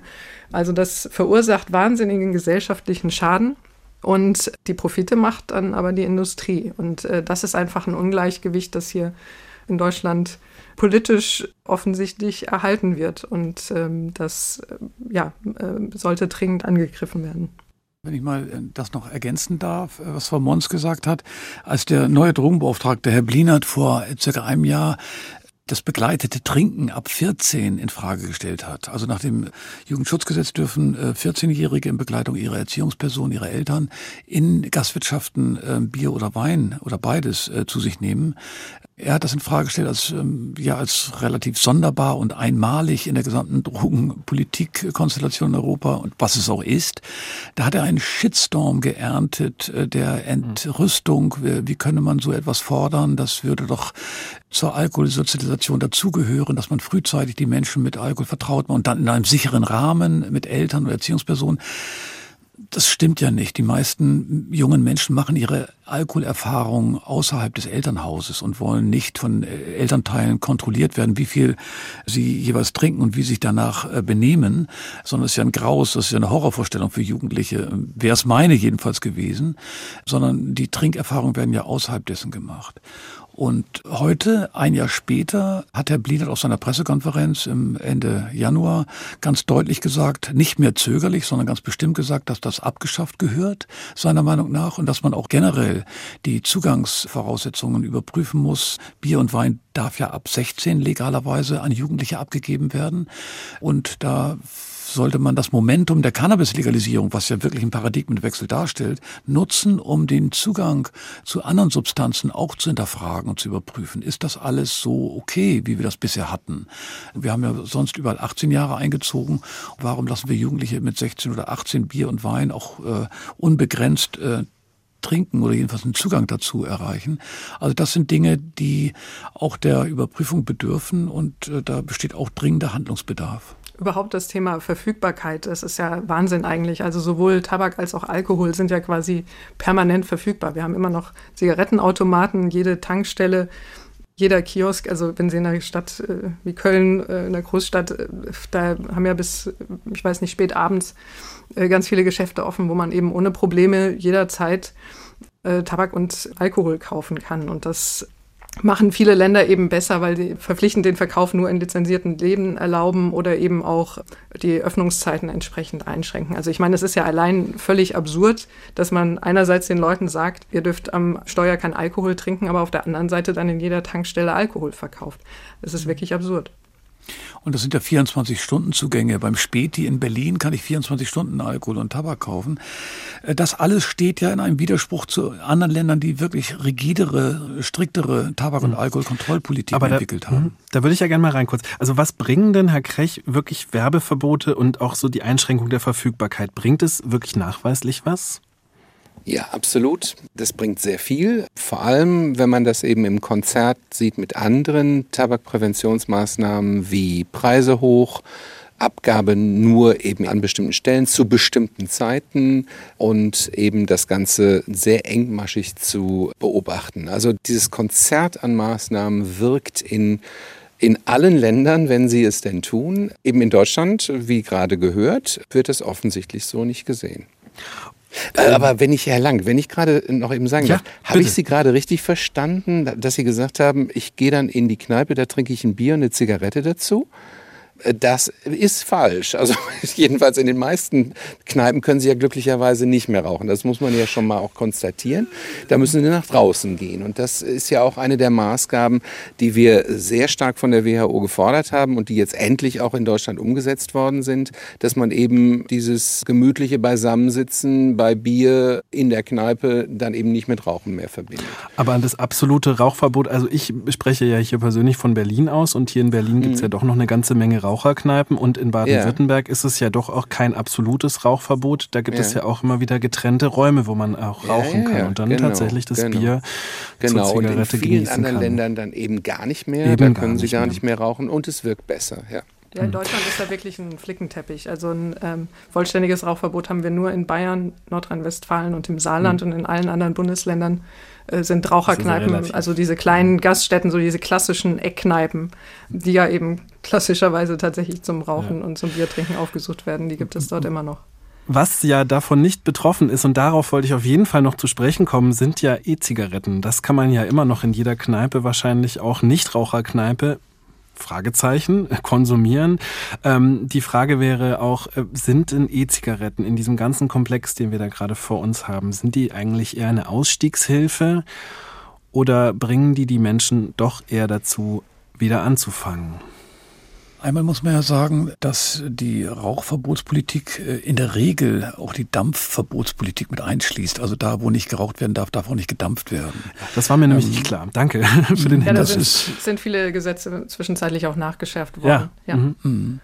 Also das verursacht wahnsinnigen gesellschaftlichen Schaden. Und die Profite macht dann aber die Industrie. Und äh, das ist einfach ein Ungleichgewicht, das hier in Deutschland politisch offensichtlich erhalten wird. Und ähm, das äh, ja, äh, sollte dringend angegriffen werden. Wenn ich mal äh, das noch ergänzen darf, äh, was Frau Mons gesagt hat, als der neue Drogenbeauftragte Herr Blinert vor circa einem Jahr das begleitete Trinken ab 14 in Frage gestellt hat. Also nach dem Jugendschutzgesetz dürfen 14-Jährige äh, in Begleitung ihrer Erziehungsperson, ihrer Eltern in Gastwirtschaften äh, Bier oder Wein oder beides äh, zu sich nehmen. Er hat das in Frage gestellt als ähm, ja als relativ sonderbar und einmalig in der gesamten Drogenpolitikkonstellation in Europa und was es auch ist. Da hat er einen Shitstorm geerntet der Entrüstung. Wie könne man so etwas fordern? Das würde doch zur Alkoholsozialisation dazugehören, dass man frühzeitig die Menschen mit Alkohol vertraut und dann in einem sicheren Rahmen mit Eltern oder Erziehungspersonen. Das stimmt ja nicht. Die meisten jungen Menschen machen ihre Alkoholerfahrung außerhalb des Elternhauses und wollen nicht von Elternteilen kontrolliert werden, wie viel sie jeweils trinken und wie sich danach äh, benehmen, sondern es ist ja ein Graus, das ist ja eine Horrorvorstellung für Jugendliche, wäre es meine jedenfalls gewesen, sondern die Trinkerfahrungen werden ja außerhalb dessen gemacht. Und heute, ein Jahr später, hat Herr Bliedert auf seiner Pressekonferenz im Ende Januar ganz deutlich gesagt, nicht mehr zögerlich, sondern ganz bestimmt gesagt, dass das abgeschafft gehört, seiner Meinung nach, und dass man auch generell die Zugangsvoraussetzungen überprüfen muss. Bier und Wein darf ja ab 16 legalerweise an Jugendliche abgegeben werden. Und da sollte man das Momentum der Cannabis-Legalisierung, was ja wirklich einen Paradigmenwechsel darstellt, nutzen, um den Zugang zu anderen Substanzen auch zu hinterfragen und zu überprüfen. Ist das alles so okay, wie wir das bisher hatten? Wir haben ja sonst überall 18 Jahre eingezogen. Warum lassen wir Jugendliche mit 16 oder 18 Bier und Wein auch äh, unbegrenzt äh, trinken oder jedenfalls einen Zugang dazu erreichen. Also das sind Dinge, die auch der Überprüfung bedürfen und äh, da besteht auch dringender Handlungsbedarf überhaupt das Thema Verfügbarkeit, das ist ja Wahnsinn eigentlich. Also sowohl Tabak als auch Alkohol sind ja quasi permanent verfügbar. Wir haben immer noch Zigarettenautomaten, jede Tankstelle, jeder Kiosk, also wenn Sie in einer Stadt äh, wie Köln, äh, in einer Großstadt, äh, da haben ja bis, ich weiß nicht, spät abends ganz viele Geschäfte offen, wo man eben ohne Probleme jederzeit Tabak und Alkohol kaufen kann. Und das machen viele Länder eben besser, weil sie verpflichtend den Verkauf nur in lizenzierten Läden erlauben oder eben auch die Öffnungszeiten entsprechend einschränken. Also ich meine, es ist ja allein völlig absurd, dass man einerseits den Leuten sagt, ihr dürft am Steuer kein Alkohol trinken, aber auf der anderen Seite dann in jeder Tankstelle Alkohol verkauft. Das ist wirklich absurd. Und das sind ja 24-Stunden-Zugänge. Beim Späti in Berlin kann ich 24 Stunden Alkohol und Tabak kaufen. Äh, das alles steht ja in einem Widerspruch zu anderen Ländern, die wirklich rigidere, striktere Tabak- und hm. Alkoholkontrollpolitik entwickelt da, haben. Hm, da würde ich ja gerne mal rein kurz. Also was bringen denn, Herr Krech, wirklich Werbeverbote und auch so die Einschränkung der Verfügbarkeit? Bringt es wirklich nachweislich was? Ja, absolut. Das bringt sehr viel. Vor allem, wenn man das eben im Konzert sieht mit anderen Tabakpräventionsmaßnahmen wie Preise hoch, Abgabe nur eben an bestimmten Stellen zu bestimmten Zeiten und eben das Ganze sehr engmaschig zu beobachten. Also dieses Konzert an Maßnahmen wirkt in in allen Ländern, wenn sie es denn tun. Eben in Deutschland, wie gerade gehört, wird es offensichtlich so nicht gesehen. Äh, aber wenn ich, Herr Lang, wenn ich gerade noch eben sagen ja, darf, habe ich Sie gerade richtig verstanden, dass Sie gesagt haben, ich gehe dann in die Kneipe, da trinke ich ein Bier und eine Zigarette dazu? Das ist falsch. Also jedenfalls in den meisten Kneipen können Sie ja glücklicherweise nicht mehr rauchen. Das muss man ja schon mal auch konstatieren. Da müssen Sie nach draußen gehen. Und das ist ja auch eine der Maßgaben, die wir sehr stark von der WHO gefordert haben und die jetzt endlich auch in Deutschland umgesetzt worden sind, dass man eben dieses gemütliche Beisammensitzen bei Bier in der Kneipe dann eben nicht mit Rauchen mehr verbindet. Aber an das absolute Rauchverbot, also ich spreche ja hier persönlich von Berlin aus und hier in Berlin gibt es mhm. ja doch noch eine ganze Menge Rauch. Raucherkneipen und in Baden-Württemberg ja. ist es ja doch auch kein absolutes Rauchverbot. Da gibt ja. es ja auch immer wieder getrennte Räume, wo man auch rauchen kann und dann genau, tatsächlich das genau. Bier genau. zur Zigarette und in vielen anderen kann. Ländern dann eben gar nicht mehr. Eben da können sie gar nicht mehr. rauchen und es wirkt besser. Ja. Ja, in Deutschland ist da wirklich ein Flickenteppich. Also ein ähm, vollständiges Rauchverbot haben wir nur in Bayern, Nordrhein-Westfalen und im Saarland mhm. und in allen anderen Bundesländern äh, sind Raucherkneipen, also diese kleinen Gaststätten, so diese klassischen Eckkneipen, die ja eben klassischerweise tatsächlich zum Rauchen ja. und zum Biertrinken aufgesucht werden, die gibt es dort immer noch. Was ja davon nicht betroffen ist, und darauf wollte ich auf jeden Fall noch zu sprechen kommen, sind ja E-Zigaretten. Das kann man ja immer noch in jeder Kneipe, wahrscheinlich auch Nichtraucherkneipe, Fragezeichen, konsumieren. Ähm, die Frage wäre auch, äh, sind denn E-Zigaretten in diesem ganzen Komplex, den wir da gerade vor uns haben, sind die eigentlich eher eine Ausstiegshilfe oder bringen die die Menschen doch eher dazu, wieder anzufangen? Einmal muss man ja sagen, dass die Rauchverbotspolitik äh, in der Regel auch die Dampfverbotspolitik mit einschließt. Also da, wo nicht geraucht werden darf, darf auch nicht gedampft werden. Das war mir nämlich ähm, nicht klar. Danke für den Hinweis. Ja, da sind, sind, viele Gesetze zwischenzeitlich auch nachgeschärft worden. Ja. ja. Mhm. mhm.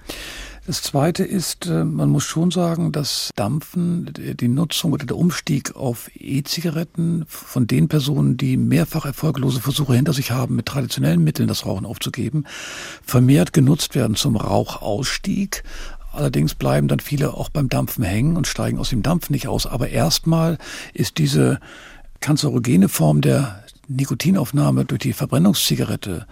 Das Zweite ist, äh, man muss schon sagen, dass Dampfen, die Nutzung oder der Umstieg auf E-Zigaretten von den Personen, die mehrfach erfolglose Versuche hinter sich haben, mit traditionellen Mitteln das Rauchen aufzugeben, vermehrt genutzt werden zum Rauchausstieg. Allerdings bleiben dann viele auch beim Dampfen hängen und steigen aus dem Dampfen nicht aus. Aber erstmal ist diese kanzerogene Form der Nikotinaufnahme durch die Verbrennungszigarette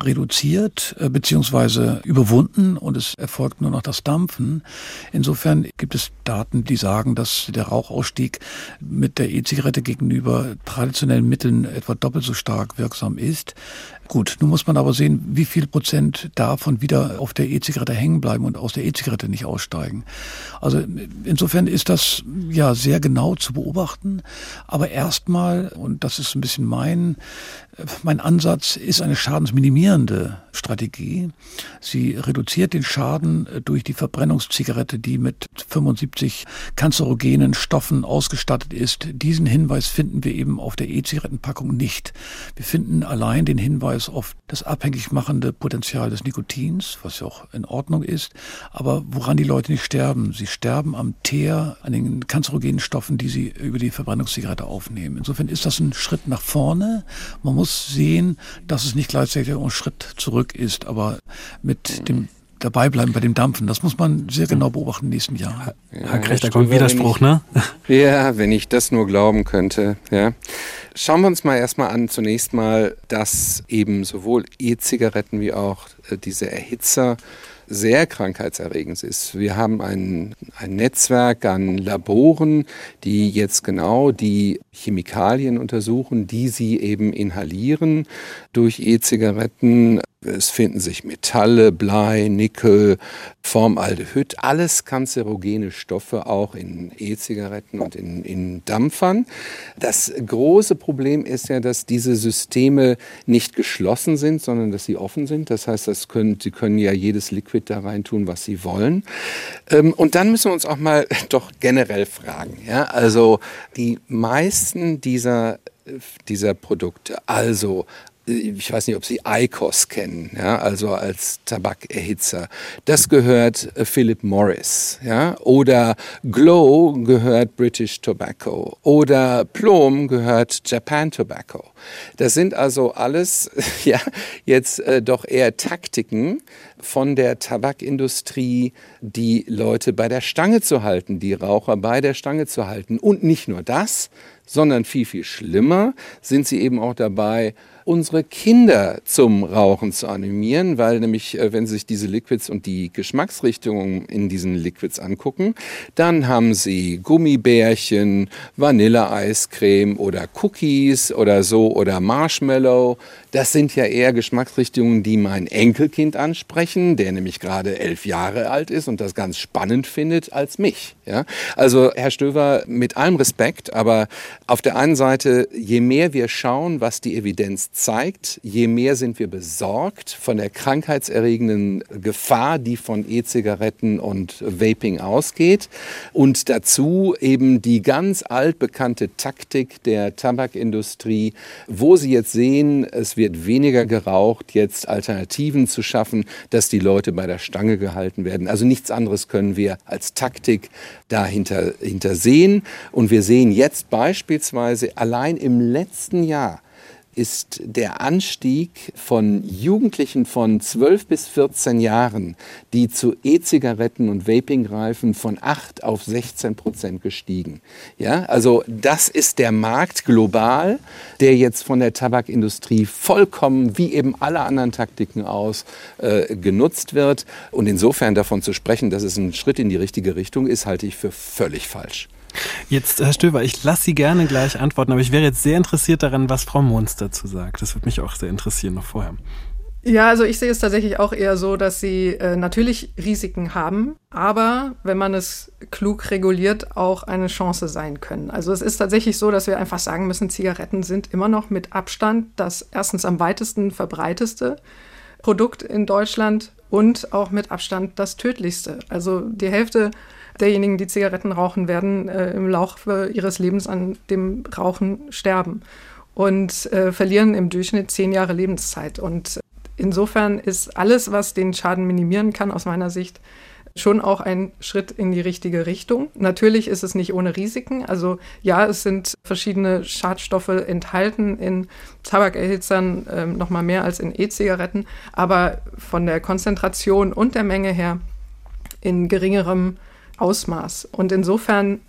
reduziert äh, bzw. überwunden und es erfolgt nur noch das Dampfen. Insofern gibt es Daten, die sagen, dass der Rauchausstieg mit der E-Zigarette gegenüber traditionellen Mitteln etwa doppelt so stark wirksam ist. Gut, nun muss man aber sehen, wie viel Prozent davon wieder auf der E-Zigarette hängen bleiben und aus der E-Zigarette nicht aussteigen. Also insofern ist das ja sehr genau zu beobachten. Aber erstmal, und das ist ein bisschen mein, mein Ansatz, ist eine schadensminimierende Strategie. Sie reduziert den Schaden durch die Verbrennungszigarette, die mit 75 kanzerogenen Stoffen ausgestattet ist. Diesen Hinweis finden wir eben auf der E-Zigarettenpackung nicht. Wir finden allein den Hinweis Hinweis auf das abhängig machende Potenzial des Nikotins, was ja auch in Ordnung ist, aber woran die Leute nicht sterben. Sie sterben am Teer, an den kanzerogenen Stoffen, die sie über die Verbrennungszigarette aufnehmen. Insofern ist das ein Schritt nach vorne. Man muss sehen, dass es nicht gleichzeitig ein Schritt zurück ist, aber mit dem dabei bleiben bei dem Dampfen. Das muss man sehr genau beobachten in den nächsten Jahren. Ja, Herr Krecht, da kommt Widerspruch, ne? Ja, wenn ich das nur glauben könnte, ja. Schauen wir uns mal erstmal an, zunächst mal, dass eben sowohl E-Zigaretten wie auch äh, diese Erhitzer sehr krankheitserregend ist. Wir haben ein, ein Netzwerk an Laboren, die jetzt genau die Chemikalien untersuchen, die sie eben inhalieren durch E-Zigaretten. Es finden sich Metalle, Blei, Nickel, Formaldehyd, alles kanzerogene Stoffe auch in E-Zigaretten und in, in Dampfern. Das große Problem ist ja, dass diese Systeme nicht geschlossen sind, sondern dass sie offen sind. Das heißt, das können, sie können ja jedes Liquid da rein tun, was sie wollen. Ähm, und dann müssen wir uns auch mal doch generell fragen. Ja? Also die meisten dieser dieser Produkte, also ich weiß nicht, ob Sie ICOS kennen, ja, also als Tabakerhitzer. Das gehört äh, Philip Morris, ja, oder Glow gehört British Tobacco oder Plum gehört Japan Tobacco. Das sind also alles, ja, jetzt äh, doch eher Taktiken von der Tabakindustrie, die Leute bei der Stange zu halten, die Raucher bei der Stange zu halten. Und nicht nur das, sondern viel, viel schlimmer sind sie eben auch dabei, unsere Kinder zum Rauchen zu animieren, weil nämlich, äh, wenn Sie sich diese Liquids und die Geschmacksrichtungen in diesen Liquids angucken, dann haben Sie Gummibärchen, Vanilleeiscreme oder Cookies oder so oder Marshmallow. Das sind ja eher Geschmacksrichtungen, die mein Enkelkind ansprechen, der nämlich gerade elf Jahre alt ist und das ganz spannend findet als mich. Ja? Also Herr Stöver, mit allem Respekt, aber auf der einen Seite, je mehr wir schauen, was die Evidenz zeigt, je mehr sind wir besorgt von der krankheitserregenden Gefahr, die von E-Zigaretten und Vaping ausgeht. Und dazu eben die ganz altbekannte Taktik der Tabakindustrie, wo sie jetzt sehen, es wird weniger geraucht, jetzt Alternativen zu schaffen, dass die Leute bei der Stange gehalten werden. Also nichts anderes können wir als Taktik dahinter hinter sehen. Und wir sehen jetzt beispielsweise allein im letzten Jahr ist der Anstieg von Jugendlichen von 12 bis 14 Jahren, die zu E-Zigaretten und Vaping greifen, von 8 auf 16 Prozent gestiegen. Ja, also das ist der Markt global, der jetzt von der Tabakindustrie vollkommen wie eben alle anderen Taktiken aus äh, genutzt wird. Und insofern davon zu sprechen, dass es ein Schritt in die richtige Richtung ist, halte ich für völlig falsch. Jetzt, Herr Stöber, ich lasse Sie gerne gleich antworten, aber ich wäre jetzt sehr interessiert daran, was Frau Mons dazu sagt. Das würde mich auch sehr interessieren noch vorher. Ja, also ich sehe es tatsächlich auch eher so, dass sie äh, natürlich Risiken haben, aber wenn man es klug reguliert, auch eine Chance sein können. Also es ist tatsächlich so, dass wir einfach sagen müssen, Zigaretten sind immer noch mit Abstand das erstens am weitesten verbreiteste Produkt in Deutschland und auch mit Abstand das tödlichste. Also die Hälfte derjenigen, die Zigaretten rauchen, werden äh, im Laufe ihres Lebens an dem Rauchen sterben und äh, verlieren im Durchschnitt zehn Jahre Lebenszeit. Und insofern ist alles, was den Schaden minimieren kann, aus meiner Sicht schon auch ein Schritt in die richtige Richtung. Natürlich ist es nicht ohne Risiken. Also ja, es sind verschiedene Schadstoffe enthalten in Tabakerhitzern, äh, noch mehr als in E-Zigaretten, aber von der Konzentration und der Menge her in geringerem Ausmaß. Und insofern,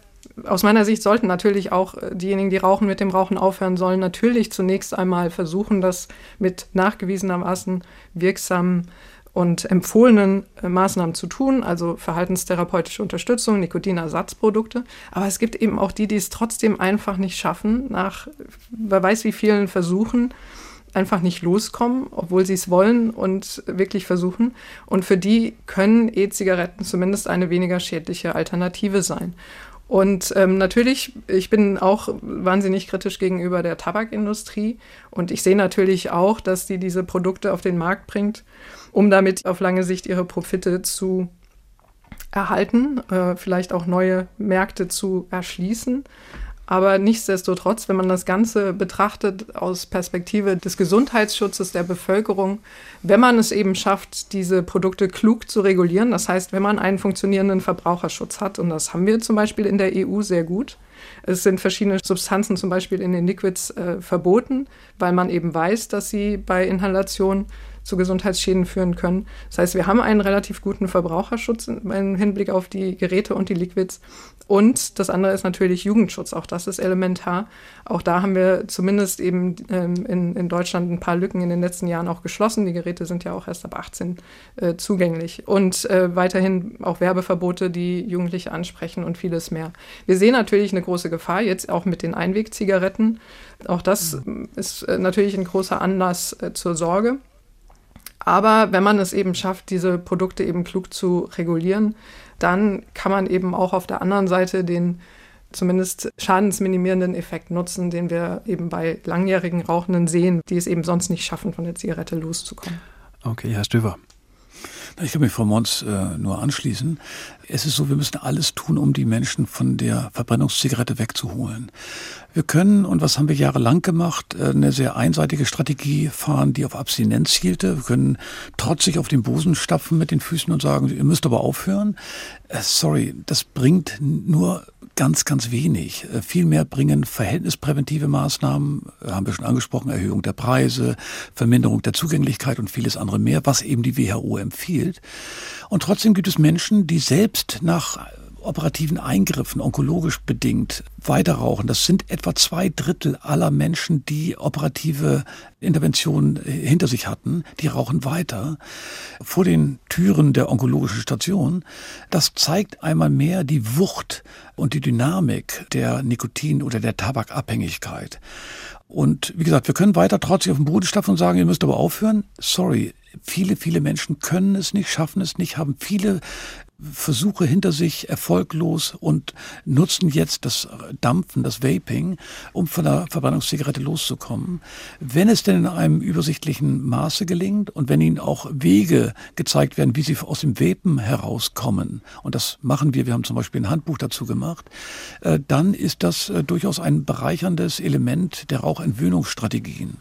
aus meiner Sicht, sollten natürlich auch äh, diejenigen, die rauchen, mit dem Rauchen aufhören sollen, natürlich zunächst einmal versuchen, das mit nachgewiesenermaßen wirksamen und empfohlenen äh, Maßnahmen zu tun, also verhaltenstherapeutische Unterstützung, Nikotinersatzprodukte. Aber es gibt eben auch die, die es trotzdem einfach nicht schaffen, nach wer weiß wie vielen Versuchen, einfach nicht loskommen, obwohl sie es wollen und wirklich versuchen. Und für die können E-Zigaretten zumindest eine weniger schädliche Alternative sein. Und ähm, natürlich, ich bin auch wahnsinnig kritisch gegenüber der Tabakindustrie und ich sehe natürlich auch, dass die diese Produkte auf den Markt bringt, um damit auf lange Sicht ihre Profite zu erhalten, äh, vielleicht auch neue Märkte zu erschließen. Aber nichtsdestotrotz, wenn man das Ganze betrachtet aus Perspektive des Gesundheitsschutzes der Bevölkerung, wenn man es eben schafft, diese Produkte klug zu regulieren, das heißt, wenn man einen funktionierenden Verbraucherschutz hat, und das haben wir zum Beispiel in der EU sehr gut, es sind verschiedene Substanzen zum Beispiel in den Liquids äh, verboten, weil man eben weiß, dass sie bei Inhalation zu Gesundheitsschäden führen können. Das heißt, wir haben einen relativ guten Verbraucherschutz im Hinblick auf die Geräte und die Liquids. Und das andere ist natürlich Jugendschutz. Auch das ist elementar. Auch da haben wir zumindest eben ähm, in, in Deutschland ein paar Lücken in den letzten Jahren auch geschlossen. Die Geräte sind ja auch erst ab 18 äh, zugänglich. Und äh, weiterhin auch Werbeverbote, die Jugendliche ansprechen und vieles mehr. Wir sehen natürlich eine große Gefahr jetzt auch mit den Einwegzigaretten. Auch das mhm. ist äh, natürlich ein großer Anlass äh, zur Sorge. Aber wenn man es eben schafft, diese Produkte eben klug zu regulieren, dann kann man eben auch auf der anderen Seite den zumindest schadensminimierenden Effekt nutzen, den wir eben bei langjährigen Rauchenden sehen, die es eben sonst nicht schaffen, von der Zigarette loszukommen. Okay, Herr Stöver. Ich kann mich Frau Mons äh, nur anschließen. Es ist so, wir müssen alles tun, um die Menschen von der Verbrennungszigarette wegzuholen. Wir können, und was haben wir jahrelang gemacht, äh, eine sehr einseitige Strategie fahren, die auf Abstinenz zielte. Wir können trotzig auf den Bosen stapfen mit den Füßen und sagen, ihr müsst aber aufhören. Äh, sorry, das bringt nur ganz, ganz wenig. Äh, Vielmehr bringen verhältnispräventive Maßnahmen, haben wir schon angesprochen, Erhöhung der Preise, Verminderung der Zugänglichkeit und vieles andere mehr, was eben die WHO empfiehlt. Und trotzdem gibt es Menschen, die selbst nach operativen Eingriffen, onkologisch bedingt, weiterrauchen. Das sind etwa zwei Drittel aller Menschen, die operative Interventionen hinter sich hatten. Die rauchen weiter vor den Türen der onkologischen Station. Das zeigt einmal mehr die Wucht und die Dynamik der Nikotin- oder der Tabakabhängigkeit. Und wie gesagt, wir können weiter trotzig auf den Boden stapfen und sagen, ihr müsst aber aufhören. Sorry, viele, viele Menschen können es nicht, schaffen es nicht, haben viele Versuche hinter sich erfolglos und nutzen jetzt das Dampfen, das Vaping, um von der Verbrennungszigarette loszukommen. Wenn es denn in einem übersichtlichen Maße gelingt und wenn ihnen auch Wege gezeigt werden, wie sie aus dem Vapen herauskommen, und das machen wir, wir haben zum Beispiel ein Handbuch dazu gemacht, äh, dann ist das äh, durchaus ein bereicherndes Element der Rauchentwöhnungsstrategien.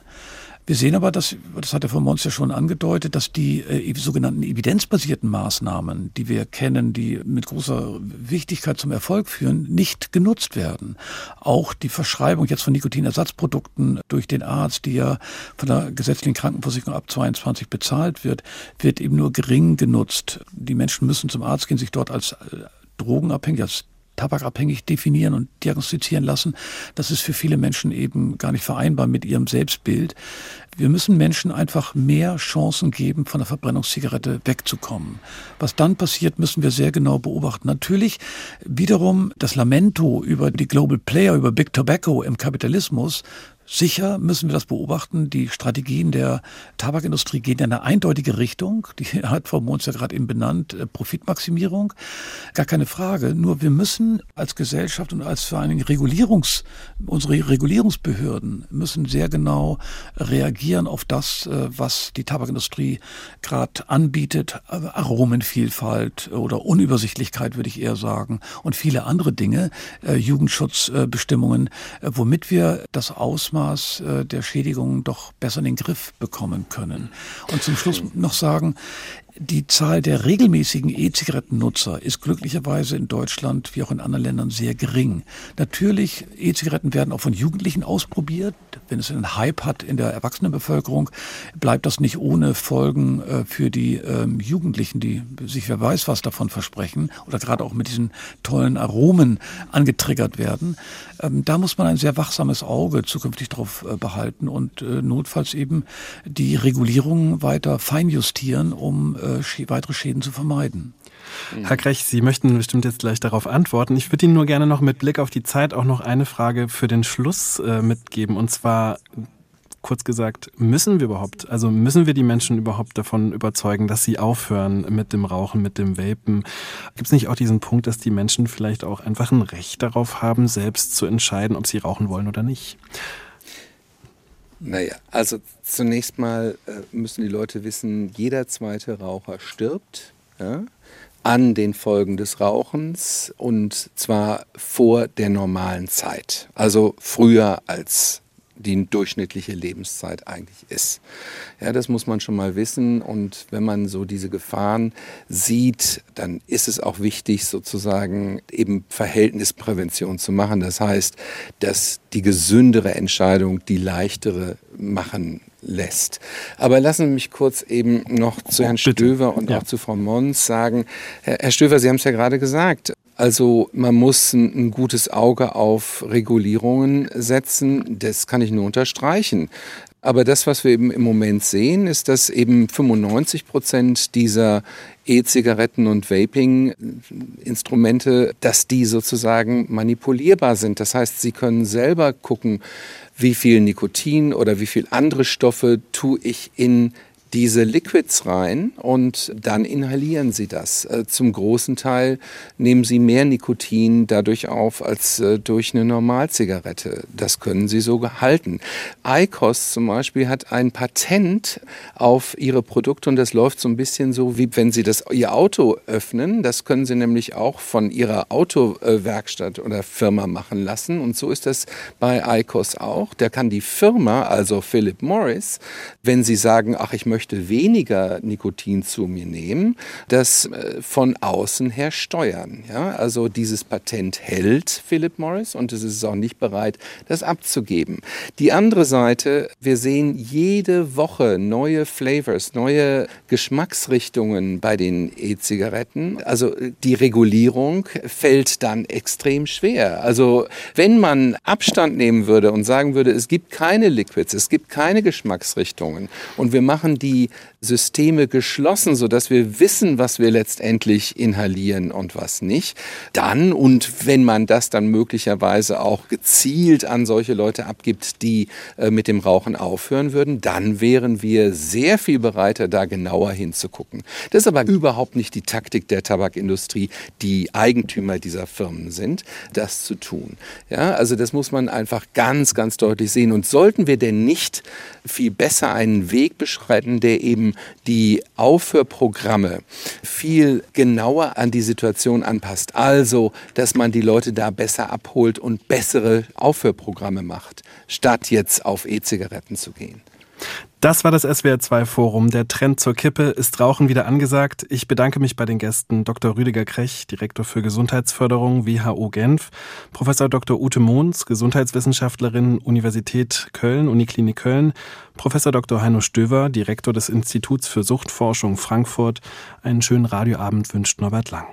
Wir sehen aber, dass, das hat der von Mons ja schon angedeutet, dass die äh, sogenannten evidenzbasierten Maßnahmen, die wir kennen, die mit großer Wichtigkeit zum Erfolg führen, nicht genutzt werden. Auch die Verschreibung jetzt von Nikotinersatzprodukten durch den Arzt, die ja von der gesetzlichen Krankenversicherung ab 22 bezahlt wird, wird eben nur gering genutzt. Die Menschen müssen zum Arzt gehen, sich dort als äh, drogenabhängig, als tabakabhängig definieren und diagnostizieren lassen. Das ist für viele Menschen eben gar nicht vereinbar mit ihrem Selbstbild. Wir müssen Menschen einfach mehr Chancen geben, von der Verbrennungszigarette wegzukommen. Was dann passiert, müssen wir sehr genau beobachten. Natürlich wiederum das Lamento über die Global Player, über Big Tobacco im Kapitalismus Sicher müssen wir das beobachten. Die Strategien der Tabakindustrie gehen in eine eindeutige Richtung. Die hat Frau Mons ja gerade eben benannt, äh, Profitmaximierung. Gar keine Frage. Nur wir müssen als Gesellschaft und als vor allen Dingen Regulierungs, unsere Regulierungsbehörden müssen sehr genau reagieren auf das, äh, was die Tabakindustrie gerade anbietet. Aromenvielfalt oder Unübersichtlichkeit, würde ich eher sagen. Und viele andere Dinge, äh, Jugendschutzbestimmungen, womit wir das Ausmaß Ausmaß äh, der Schädigungen doch besser in den Griff bekommen können. Und zum Schluss noch sagen, die Zahl der regelmäßigen E-Zigarettennutzer ist glücklicherweise in Deutschland wie auch in anderen Ländern sehr gering. Natürlich, E-Zigaretten werden auch von Jugendlichen ausprobiert. Wenn es einen Hype hat in der Erwachsenenbevölkerung, bleibt das nicht ohne Folgen äh, für die ähm, Jugendlichen, die sich wer weiß was davon versprechen oder gerade auch mit diesen tollen Aromen angetriggert werden. Ähm, da muss man ein sehr wachsames Auge zukünftig drauf äh, behalten und äh, notfalls eben die Regulierungen weiter feinjustieren, um äh, weitere Schäden zu vermeiden. Mhm. Herr Krech, Sie möchten bestimmt jetzt gleich darauf antworten. Ich würde Ihnen nur gerne noch mit Blick auf die Zeit auch noch eine Frage für den Schluss äh, mitgeben. Und zwar, kurz gesagt, müssen wir überhaupt, also müssen wir die Menschen überhaupt davon überzeugen, dass sie aufhören mit dem Rauchen, mit dem Vapen? Gibt es nicht auch diesen Punkt, dass die Menschen vielleicht auch einfach ein Recht darauf haben, selbst zu entscheiden, ob sie rauchen wollen oder nicht? Naja, also zunächst mal äh, müssen die Leute wissen, jeder zweite Raucher stirbt ja, an den Folgen des Rauchens und zwar vor der normalen Zeit, also früher als die durchschnittliche Lebenszeit eigentlich ist. Ja, das muss man schon mal wissen. Und wenn man so diese Gefahren sieht, dann ist es auch wichtig, sozusagen eben Verhältnisprävention zu machen. Das heißt, dass die gesündere Entscheidung die leichtere machen lässt. Aber lassen Sie mich kurz eben noch zu Herrn Bitte. Stöver und ja. auch zu Frau Mons sagen. Herr Stöver, Sie haben es ja gerade gesagt. Also man muss ein, ein, gutes Auge auf Regulierungen setzen. Das kann ich nur unterstreichen. Aber das, was wir eben im Moment sehen, ist, dass eben 95 Prozent dieser E-Zigaretten und Vaping-Instrumente, dass die sozusagen manipulierbar sind. Das heißt, Sie können selber gucken, wie viel Nikotin oder wie viel andere Stoffe tue ich in diese Liquids rein und dann inhalieren sie das. Äh, zum großen Teil nehmen sie mehr Nikotin dadurch auf als äh, durch eine Normalzigarette. Das können sie so halten. ICOS zum Beispiel hat ein Patent auf ihre Produkte und das läuft so ein bisschen so, wie wenn sie das, ihr Auto öffnen. Das können sie nämlich auch von ihrer Autowerkstatt oder Firma machen lassen. Und so ist das bei ICOS auch. Da kann die Firma, also Philip Morris, wenn sie sagen, ach, ich möchte möchte weniger Nikotin zu mir nehmen, das äh, von außen her steuern. Ja? Also dieses Patent hält Philip Morris und es ist auch nicht bereit, das abzugeben. Die andere Seite, wir sehen jede Woche neue Flavors, neue Geschmacksrichtungen bei den E-Zigaretten. Also die Regulierung fällt dann extrem schwer. Also wenn man Abstand nehmen würde und sagen würde, es gibt keine Liquids, es gibt keine Geschmacksrichtungen und wir machen die die Systeme geschlossen, sodass wir wissen, was wir letztendlich inhalieren und was nicht. Dann, und wenn man das dann möglicherweise auch gezielt an solche Leute abgibt, die äh, mit dem Rauchen aufhören würden, dann wären wir sehr viel bereiter, da genauer hinzugucken. Das ist aber überhaupt nicht die Taktik der Tabakindustrie, die Eigentümer dieser Firmen sind, das zu tun. Ja, also das muss man einfach ganz, ganz deutlich sehen. Und sollten wir denn nicht viel besser einen Weg beschreiten, der eben die Aufhörprogramme viel genauer an die Situation anpasst. Also, dass man die Leute da besser abholt und bessere Aufhörprogramme macht, statt jetzt auf E-Zigaretten zu gehen. Das war das SWR2 Forum. Der Trend zur Kippe ist Rauchen wieder angesagt. Ich bedanke mich bei den Gästen Dr. Rüdiger Krech, Direktor für Gesundheitsförderung WHO Genf, Professor Dr. Ute Mohns, Gesundheitswissenschaftlerin Universität Köln, Uniklinik Köln, Professor Dr. Heino Stöver, Direktor des Instituts für Suchtforschung Frankfurt. Einen schönen Radioabend wünscht Norbert Lang.